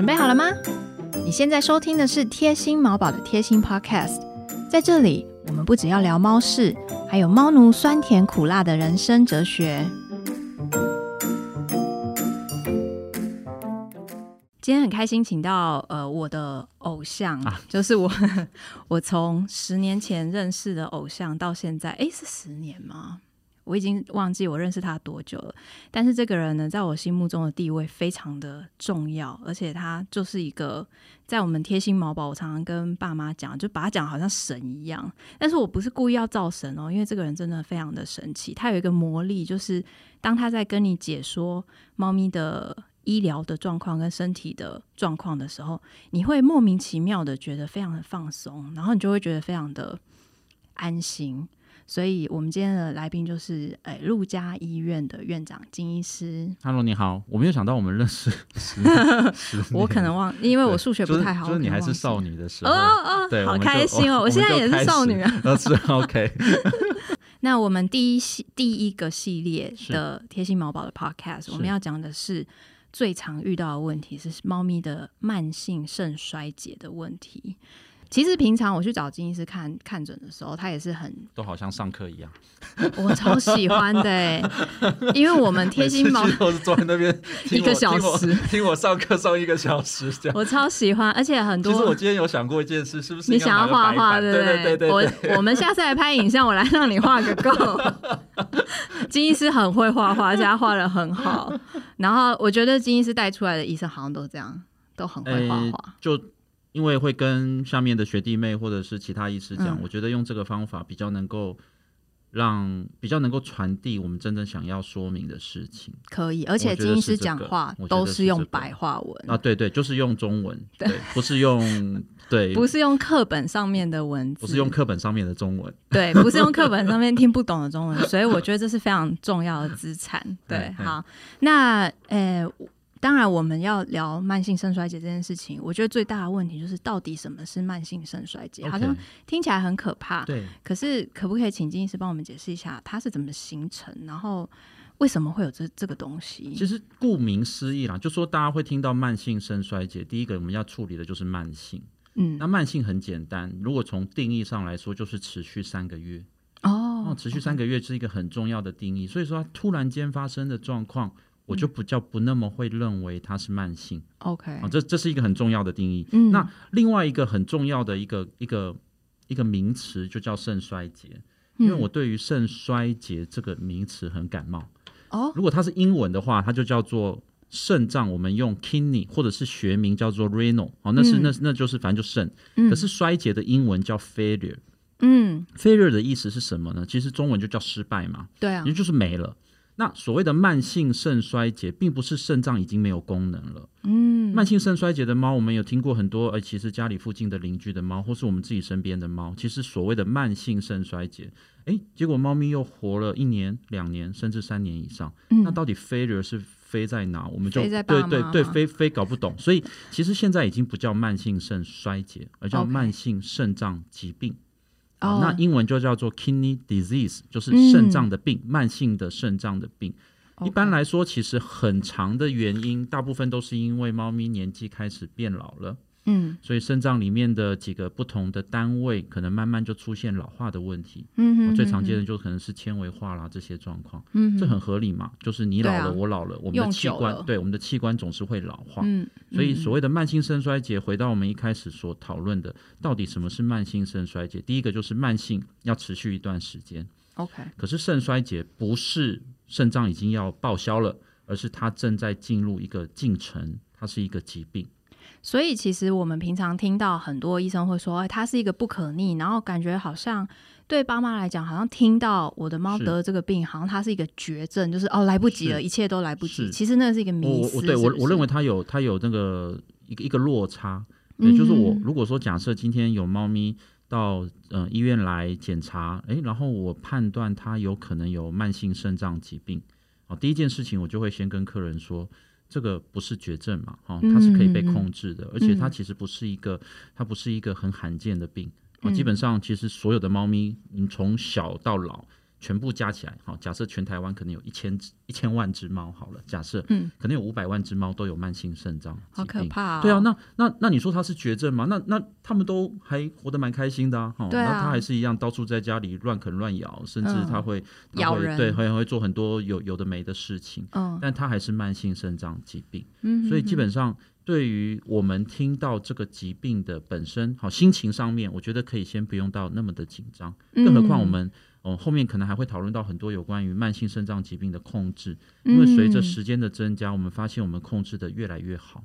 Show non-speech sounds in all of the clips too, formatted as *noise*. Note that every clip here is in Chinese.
准备好了吗？你现在收听的是贴心毛宝的贴心 Podcast，在这里我们不只要聊猫事，还有猫奴酸甜苦辣的人生哲学。今天很开心，请到呃我的偶像，就是我 *laughs* 我从十年前认识的偶像到现在，诶，是十年吗？我已经忘记我认识他多久了，但是这个人呢，在我心目中的地位非常的重要，而且他就是一个在我们贴心毛宝，我常常跟爸妈讲，就把他讲好像神一样。但是我不是故意要造神哦，因为这个人真的非常的神奇，他有一个魔力，就是当他在跟你解说猫咪的医疗的状况跟身体的状况的时候，你会莫名其妙的觉得非常的放松，然后你就会觉得非常的安心。所以，我们今天的来宾就是诶，陆家医院的院长金医师。Hello，你好，我没有想到我们认识 *laughs* *laughs* 我可能忘，因为我数学不太好。就是你还是少女的时候，哦哦，对，好开心哦！*laughs* 我现在也是少女啊。是 OK。那我们第一系第一个系列的贴心毛宝的 Podcast，我们要讲的是最常遇到的问题是猫咪的慢性肾衰竭的问题。其实平常我去找金医师看看诊的时候，他也是很都好像上课一样。我超喜欢的，*laughs* 因为我们贴心毛都是坐在那边 *laughs* 一个小时听我上课上一个小时这样。我超喜欢，而且很多。其实我今天有想过一件事，是不是你想要画画？对对对对。我我们下次来拍影像，我来让你画个够。*laughs* 金医师很会画画，而且他画的很好。然后我觉得金医师带出来的医生好像都这样，都很会画画。就。因为会跟下面的学弟妹或者是其他医师讲，我觉得用这个方法比较能够让比较能够传递我们真正想要说明的事情。可以，而且金医师讲话都是用白话文啊，对对，就是用中文，对，不是用 *laughs* 对，不是用课本上面的文字，不是用课本上面的中文，对，不是用课本上面 *laughs* 听不懂的中文，所以我觉得这是非常重要的资产。*laughs* 对，好，那呃。当然，我们要聊慢性肾衰竭这件事情，我觉得最大的问题就是到底什么是慢性肾衰竭？好像听起来很可怕。对。可是，可不可以请金医师帮我们解释一下，它是怎么形成？然后为什么会有这这个东西？其实顾名思义啦，就说大家会听到慢性肾衰竭，第一个我们要处理的就是慢性。嗯。那慢性很简单，如果从定义上来说，就是持续三个月。哦。持续三个月是一个很重要的定义，所以说突然间发生的状况。我就不叫不那么会认为它是慢性，OK，啊，这这是一个很重要的定义。嗯，那另外一个很重要的一个一个一个名词就叫肾衰竭，因为我对于肾衰竭这个名词很感冒。哦，如果它是英文的话，它就叫做肾脏，我们用 kidney 或者是学名叫做 renal，哦，那是那那就是反正就肾。可是衰竭的英文叫 failure，嗯，failure 的意思是什么呢？其实中文就叫失败嘛，对啊，也就是没了。那所谓的慢性肾衰竭，并不是肾脏已经没有功能了。嗯，慢性肾衰竭的猫，我们有听过很多，而其实家里附近的邻居的猫，或是我们自己身边的猫，其实所谓的慢性肾衰竭，诶，结果猫咪又活了一年、两年，甚至三年以上。那到底 failure 是飞在哪？我们就对对对，飞飞搞不懂。所以其实现在已经不叫慢性肾衰竭，而叫慢性肾脏疾病。啊，那英文就叫做 kidney disease，就是肾脏的病，慢性的肾脏的病。一般来说，其实很长的原因，大部分都是因为猫咪年纪开始变老了。嗯，所以肾脏里面的几个不同的单位，可能慢慢就出现老化的问题。嗯最常见的就可能是纤维化啦这些状况。嗯，这很合理嘛，就是你老了，我老了，我们的器官对我们的器官总是会老化。嗯，所以所谓的慢性肾衰竭，回到我们一开始所讨论的，到底什么是慢性肾衰竭？第一个就是慢性要持续一段时间。OK，可是肾衰竭不是肾脏已经要报销了，而是它正在进入一个进程，它是一个疾病。所以，其实我们平常听到很多医生会说，哎，它是一个不可逆，然后感觉好像对爸妈来讲，好像听到我的猫得了这个病，好像它是一个绝症，就是哦，来不及了，一切都来不及。其实那是一个迷思。对我，我认为它有它有那个一个一个落差，也就是我如果说假设今天有猫咪到呃医院来检查，哎，然后我判断它有可能有慢性肾脏疾病，哦，第一件事情我就会先跟客人说。这个不是绝症嘛？哈，它是可以被控制的，而且它其实不是一个，它不是一个很罕见的病啊。基本上，其实所有的猫咪，你从小到老，全部加起来，好，假设全台湾可能有一千只、一千万只猫，好了，假设，嗯，可能有五百万只猫都有慢性肾脏好可怕。对啊，那那那你说它是绝症吗？那那他们都还活得蛮开心的啊，哈，那它还是一样到处在家里乱啃乱咬，甚至他会咬人，对，会会做很多有有的没的事情，嗯，但它还是慢性肾脏疾病，嗯，所以基本上。对于我们听到这个疾病的本身，好心情上面，我觉得可以先不用到那么的紧张。更何况我们，哦，后面可能还会讨论到很多有关于慢性肾脏疾病的控制，因为随着时间的增加，我们发现我们控制的越来越好。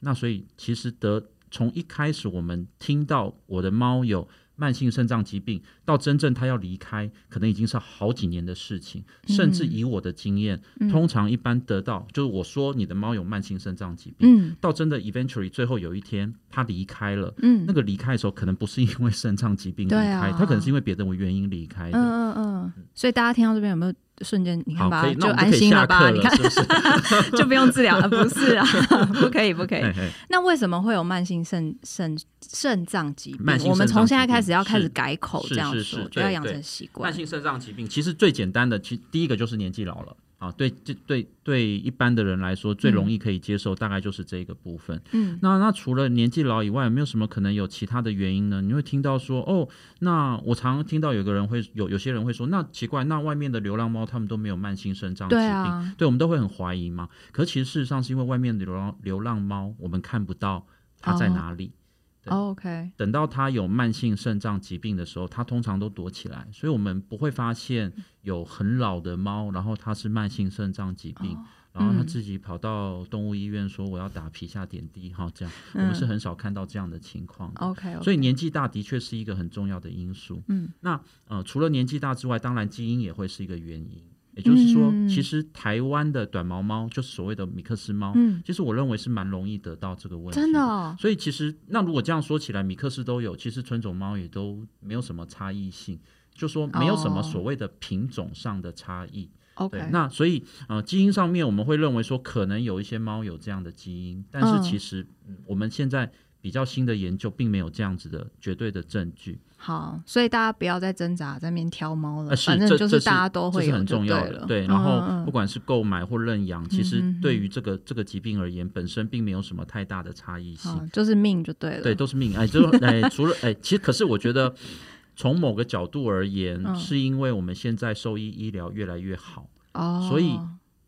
那所以其实得从一开始我们听到我的猫有。慢性肾脏疾病到真正他要离开，可能已经是好几年的事情。甚至以我的经验，通常一般得到就是我说你的猫有慢性肾脏疾病，到真的 eventually 最后有一天它离开了，那个离开的时候可能不是因为肾脏疾病离开，它可能是因为别的原因离开的。嗯嗯嗯。所以大家听到这边有没有？瞬间，你看吧，就安心了吧？你看，*laughs* 就不用治疗了，不是啊？*laughs* 不可以，不可以。那为什么会有慢性肾肾肾脏疾病？我们从现在开始要开始改口，这样说，就要养成习惯。慢性肾脏疾病其实最简单的，其第一个就是年纪老了。啊，对，这对对一般的人来说，最容易可以接受，大概就是这个部分。嗯，那那除了年纪老以外，有没有什么可能有其他的原因呢？你会听到说，哦，那我常常听到有个人会有有些人会说，那奇怪，那外面的流浪猫他们都没有慢性肾脏疾病，对，我们都会很怀疑嘛。可其实事实上是因为外面的流浪流浪猫，我们看不到它在哪里。OK，等到他有慢性肾脏疾病的时候，他通常都躲起来，所以我们不会发现有很老的猫，然后它是慢性肾脏疾病，然后它自己跑到动物医院说我要打皮下点滴，哈，这样。我们是很少看到这样的情况。OK，所以年纪大的确是一个很重要的因素。嗯，那呃，除了年纪大之外，当然基因也会是一个原因。也就是说，其实台湾的短毛猫，就是所谓的米克斯猫，其实我认为是蛮容易得到这个问题。真的，所以其实那如果这样说起来，米克斯都有，其实纯种猫也都没有什么差异性，就说没有什么所谓的品种上的差异。OK，那所以呃，基因上面我们会认为说，可能有一些猫有这样的基因，但是其实我们现在。比较新的研究并没有这样子的绝对的证据。好，所以大家不要再挣扎在那边挑猫了，反正就是大家都会很重要的。对，然后不管是购买或认养，其实对于这个这个疾病而言，本身并没有什么太大的差异性，就是命就对了。对，都是命。哎，就哎，除了哎，其实可是我觉得，从某个角度而言，是因为我们现在兽医医疗越来越好，哦，所以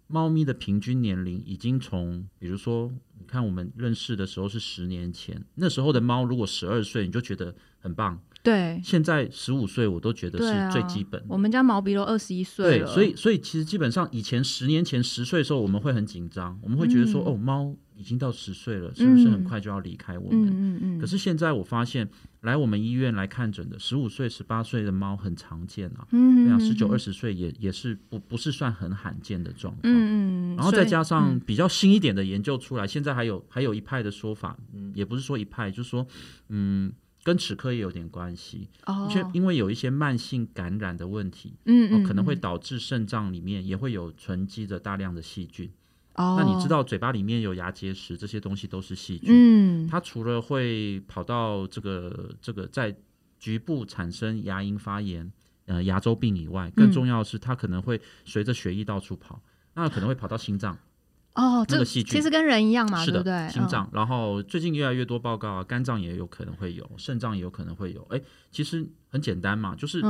猫咪的平均年龄已经从，比如说。你看我们认识的时候是十年前，那时候的猫如果十二岁，你就觉得很棒。对，现在十五岁我都觉得是最基本。我们家毛比都二十一岁了，对，所以所以其实基本上以前十年前十岁的时候，我们会很紧张，我们会觉得说，哦，猫已经到十岁了，是不是很快就要离开我们？嗯嗯嗯。可是现在我发现，来我们医院来看诊的十五岁、十八岁的猫很常见啊，嗯，对啊，十九、二十岁也也是不不是算很罕见的状况。嗯嗯。然后再加上比较新一点的研究出来，现在还有还有一派的说法，嗯，也不是说一派，就是说，嗯。跟齿科也有点关系，哦，因为有一些慢性感染的问题，嗯嗯，可能会导致肾脏里面也会有存积着大量的细菌。哦，那你知道嘴巴里面有牙结石，这些东西都是细菌。嗯，它除了会跑到这个这个在局部产生牙龈发炎、呃牙周病以外，更重要的是它可能会随着血液到处跑，那可能会跑到心脏。哦，这个细菌其实跟人一样嘛，是的，对？心脏，然后最近越来越多报告啊，肝脏也有可能会有，肾脏也有可能会有。哎，其实很简单嘛，就是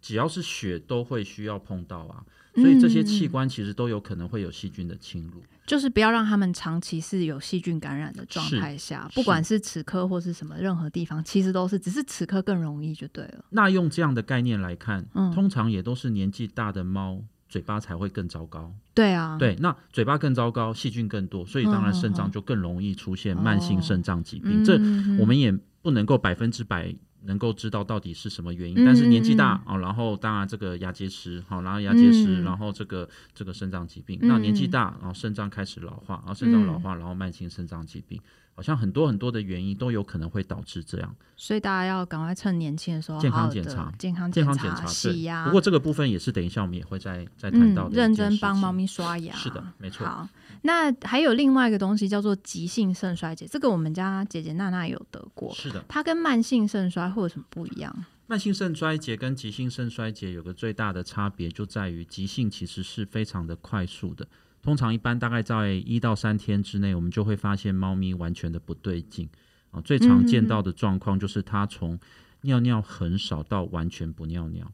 只要是血都会需要碰到啊，所以这些器官其实都有可能会有细菌的侵入。就是不要让他们长期是有细菌感染的状态下，不管是齿科或是什么任何地方，其实都是，只是齿科更容易就对了。那用这样的概念来看，通常也都是年纪大的猫。嘴巴才会更糟糕，对啊，对，那嘴巴更糟糕，细菌更多，所以当然肾脏就更容易出现慢性肾脏疾病。这我们也不能够百分之百能够知道到底是什么原因，但是年纪大啊，然后当然这个牙结石，好，然后牙结石，然后这个这个肾脏疾病，那年纪大，然后肾脏开始老化，然后肾脏老化，然后慢性肾脏疾病。好像很多很多的原因都有可能会导致这样，所以大家要赶快趁年轻的时候健康检查、健康健康检查、洗牙。不过这个部分也是等一下我们也会再再谈到的。认真帮猫咪刷牙，是的，没错。好，那还有另外一个东西叫做急性肾衰竭，这个我们家姐姐娜娜有得过，是的。它跟慢性肾衰会有什么不一样？慢性肾衰竭跟急性肾衰竭有个最大的差别，就在于急性其实是非常的快速的，通常一般大概在一到三天之内，我们就会发现猫咪完全的不对劲啊。最常见到的状况就是它从尿尿很少到完全不尿尿。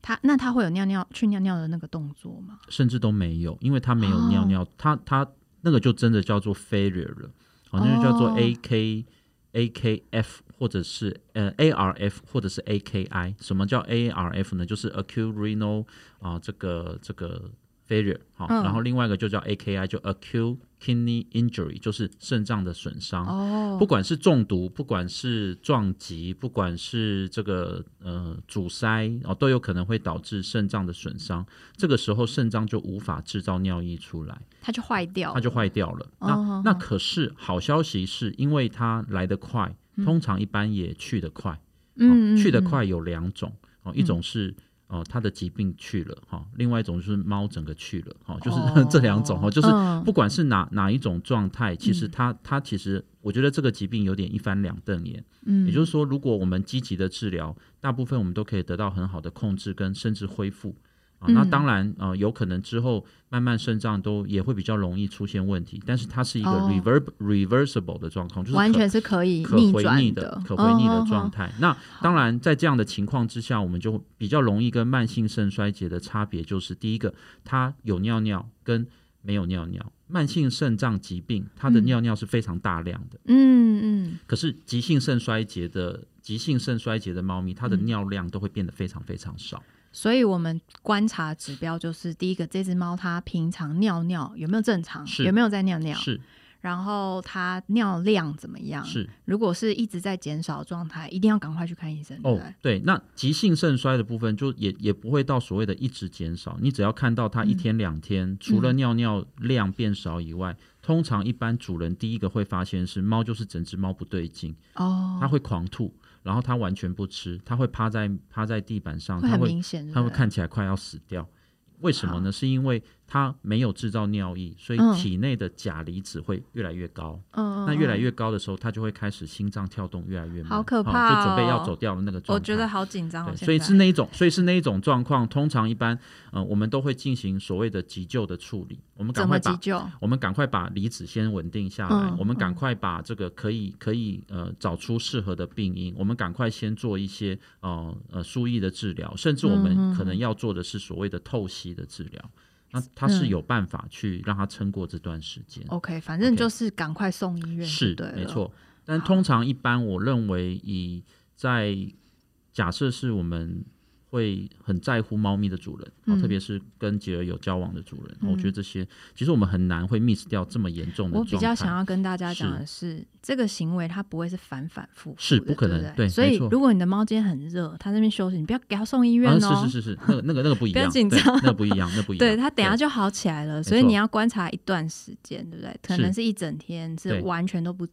它那它会有尿尿去尿尿的那个动作吗？甚至都没有，因为它没有尿尿，它它那个就真的叫做 failure 了，好像就叫做 A K A AKF。或者是呃 ARF 或者是 AKI，什么叫 ARF 呢？就是 acute renal 啊，这个这个 failure 好，然后另外一个就叫 AKI，就 acute kidney injury，就是肾脏的损伤。哦，不管是中毒，不管是撞击，不管是这个呃阻塞哦，都有可能会导致肾脏的损伤。这个时候肾脏就无法制造尿液出来，它就坏掉，它就坏掉了。那那可是好消息是，因为它来得快。通常一般也去得快，嗯，去得快有两种哦，一种是哦，它的疾病去了哈，另外一种就是猫整个去了哈，就是 *laughs* 这两种哈，就是不管是哪哪一种状态，其实它它其实我觉得这个疾病有点一翻两瞪眼，嗯，也就是说，如果我们积极的治疗，大部分我们都可以得到很好的控制跟甚至恢复。那当然，呃，有可能之后慢慢肾脏都也会比较容易出现问题，但是它是一个 rever reversible 的状况，就是完全是可以可回逆的、可回逆的状态。那当然，在这样的情况之下，我们就比较容易跟慢性肾衰竭的差别就是，第一个，它有尿尿跟没有尿尿。慢性肾脏疾病，它的尿尿是非常大量的，嗯嗯。可是急性肾衰竭的急性肾衰竭的猫咪，它的尿量都会变得非常非常少。所以我们观察指标就是，第一个，这只猫它平常尿尿有没有正常，有没有在尿尿？是。然后它尿量怎么样？是。如果是一直在减少状态，一定要赶快去看医生。哦，对。那急性肾衰的部分，就也也不会到所谓的一直减少。你只要看到它一天两天，除了尿尿量变少以外，通常一般主人第一个会发现是猫就是整只猫不对劲哦，它会狂吐。然后他完全不吃，他会趴在趴在地板上，他会他会看起来快要死掉。为什么呢？是因为它没有制造尿液，所以体内的钾离子会越来越高。嗯，那越来越高的时候，它就会开始心脏跳动越来越慢，好可怕，就准备要走掉的那个状态。我觉得好紧张。所以是那一种，所以是那一种状况。通常一般，嗯，我们都会进行所谓的急救的处理。我们赶快把我们赶快把离子先稳定下来。我们赶快把这个可以可以呃找出适合的病因。我们赶快先做一些呃呃输液的治疗，甚至我们可能要做的是所谓的透析的治疗。那他是有办法去让他撑过这段时间。OK，反正就是赶快送医院。是，没错。但通常一般，我认为以在假设是我们。会很在乎猫咪的主人，特别是跟杰儿有交往的主人。我觉得这些其实我们很难会 miss 掉这么严重的。我比较想要跟大家讲的是，这个行为它不会是反反复复，是不可能。对，所以如果你的猫今天很热，它那边休息，你不要给它送医院哦。是是是是，那个那个 *laughs* 那个不一样，不要紧张，那不一 *laughs* 样，那不一样。对，它等下就好起来了，所以你要观察一段时间，对不对？可能是一整天，是完全都不。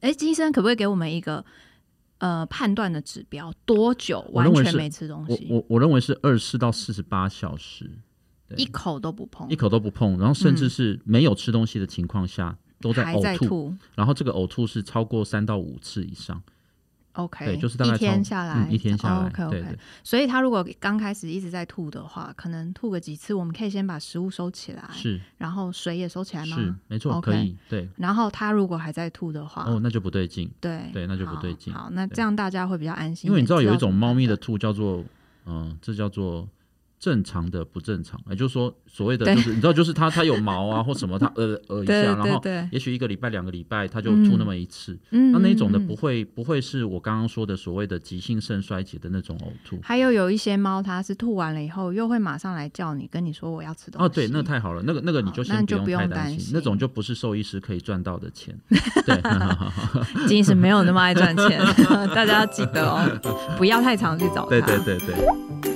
哎，医生可不可以给我们一个？呃，判断的指标多久完全没吃东西？我我我认为是二十四到四十八小时，一口都不碰，一口都不碰，然后甚至是没有吃东西的情况下都在呕吐，然后这个呕吐是超过三到五次以上。OK，对，就是大概一天下来，一天下来，OK OK。所以他如果刚开始一直在吐的话，可能吐个几次，我们可以先把食物收起来，是，然后水也收起来吗？是，没错，可以，对。然后他如果还在吐的话，哦，那就不对劲，对，对，那就不对劲。好，那这样大家会比较安心，因为你知道有一种猫咪的吐叫做，嗯，这叫做。正常的不正常，也就是说，所谓的就是你知道，就是它它有毛啊 *laughs* 或什么，它呃呃一下，然后也许一个礼拜两个礼拜它就吐那么一次，那那种的不会不会是我刚刚说的所谓的急性肾衰竭的那种呕吐。还有有一些猫，它是吐完了以后又会马上来叫你，跟你说我要吃东西。哦，对，那太好了，那个那个你就先不用太担心，那种就不是兽医师可以赚到的钱。*laughs* 对，金医师没有那么爱赚钱，*laughs* 大家要记得哦，不要太常去找他。对对对对。